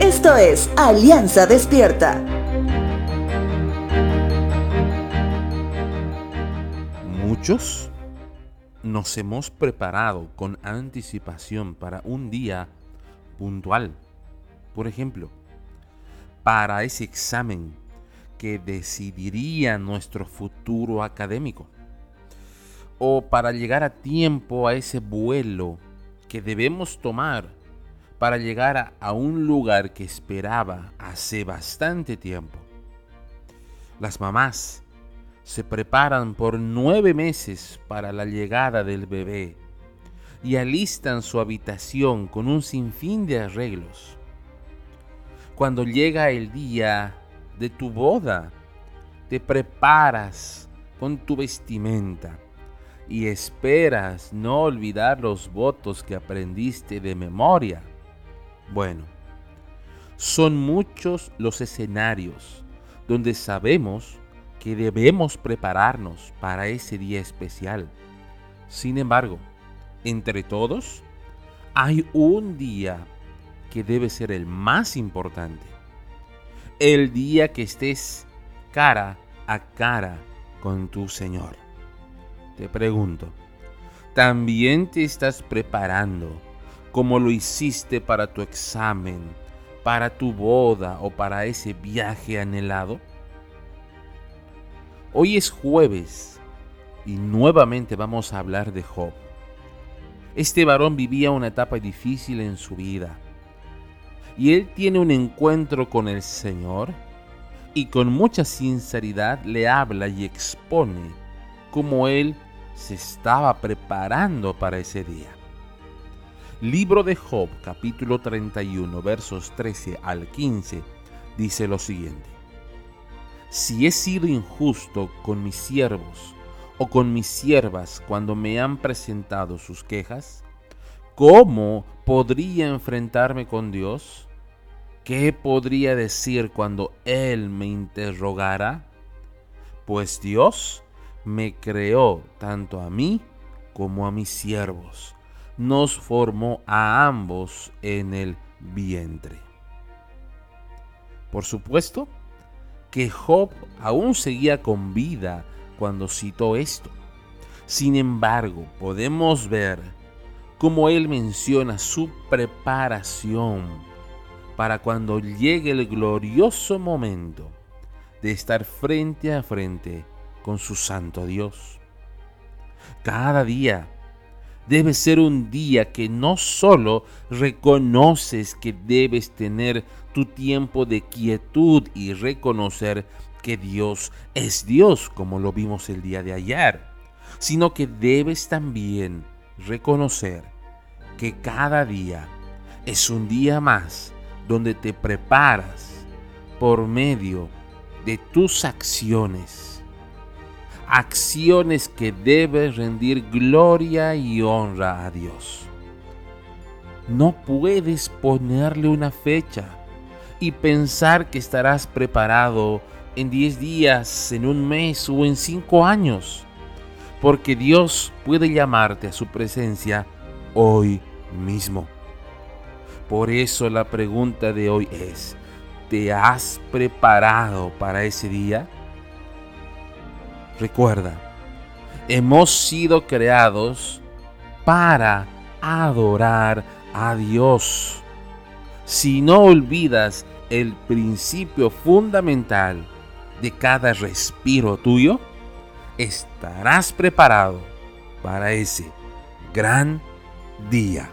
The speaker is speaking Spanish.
Esto es Alianza Despierta. Muchos nos hemos preparado con anticipación para un día puntual. Por ejemplo, para ese examen que decidiría nuestro futuro académico. O para llegar a tiempo a ese vuelo que debemos tomar para llegar a, un lugar que esperaba hace bastante tiempo. Las mamás se preparan por nueve meses para la llegada del bebé y alistan su habitación con un sinfín de arreglos. Cuando llega el día de tu boda, te preparas con tu vestimenta y esperas no olvidar los votos que aprendiste de memoria. Bueno, son muchos los escenarios donde sabemos que debemos prepararnos para ese día especial. Sin embargo, entre todos, hay un día que debe ser el más importante. El día que estés cara a cara con tu Señor. Te pregunto, ¿también te estás preparando como lo hiciste para tu examen, para tu boda o para ese viaje anhelado? Hoy es jueves y nuevamente vamos a hablar de Job. Este varón vivía una etapa difícil en su vida y él tiene un encuentro con el Señor y con mucha sinceridad le habla y expone cómo él se estaba preparando para ese día. Libro de Job, capítulo 31, versos 13 al 15, dice lo siguiente si he sido injusto con mis siervos o con mis siervas cuando me han presentado sus quejas, ¿cómo podría enfrentarme con Dios? ¿Qué podría decir cuando Él me interrogara? Pues Dios me creó tanto a mí como a mis siervos. Nos formó a ambos en el vientre. Por supuesto, que Job aún seguía con vida cuando citó esto. Sin embargo, podemos ver cómo él menciona su preparación para cuando llegue el glorioso momento de estar frente a frente con su santo Dios. Cada día debe ser un día que no solo reconoces que debes tener tu tiempo de quietud y reconocer que Dios es Dios, como lo vimos el día de ayer, sino que debes también reconocer que cada día es un día más donde te preparas por medio de tus acciones acciones que debes rendir gloria y honra a Dios. No puedes ponerle una fecha y pensar que estarás preparado en 10 días, en un mes o en 5 años, porque Dios puede llamarte a su presencia hoy mismo. Por eso la pregunta de hoy es, ¿te has preparado para ese día? Recuerda, hemos sido creados para adorar a Dios. Si no olvidas el principio fundamental de cada respiro tuyo, estarás preparado para ese gran día.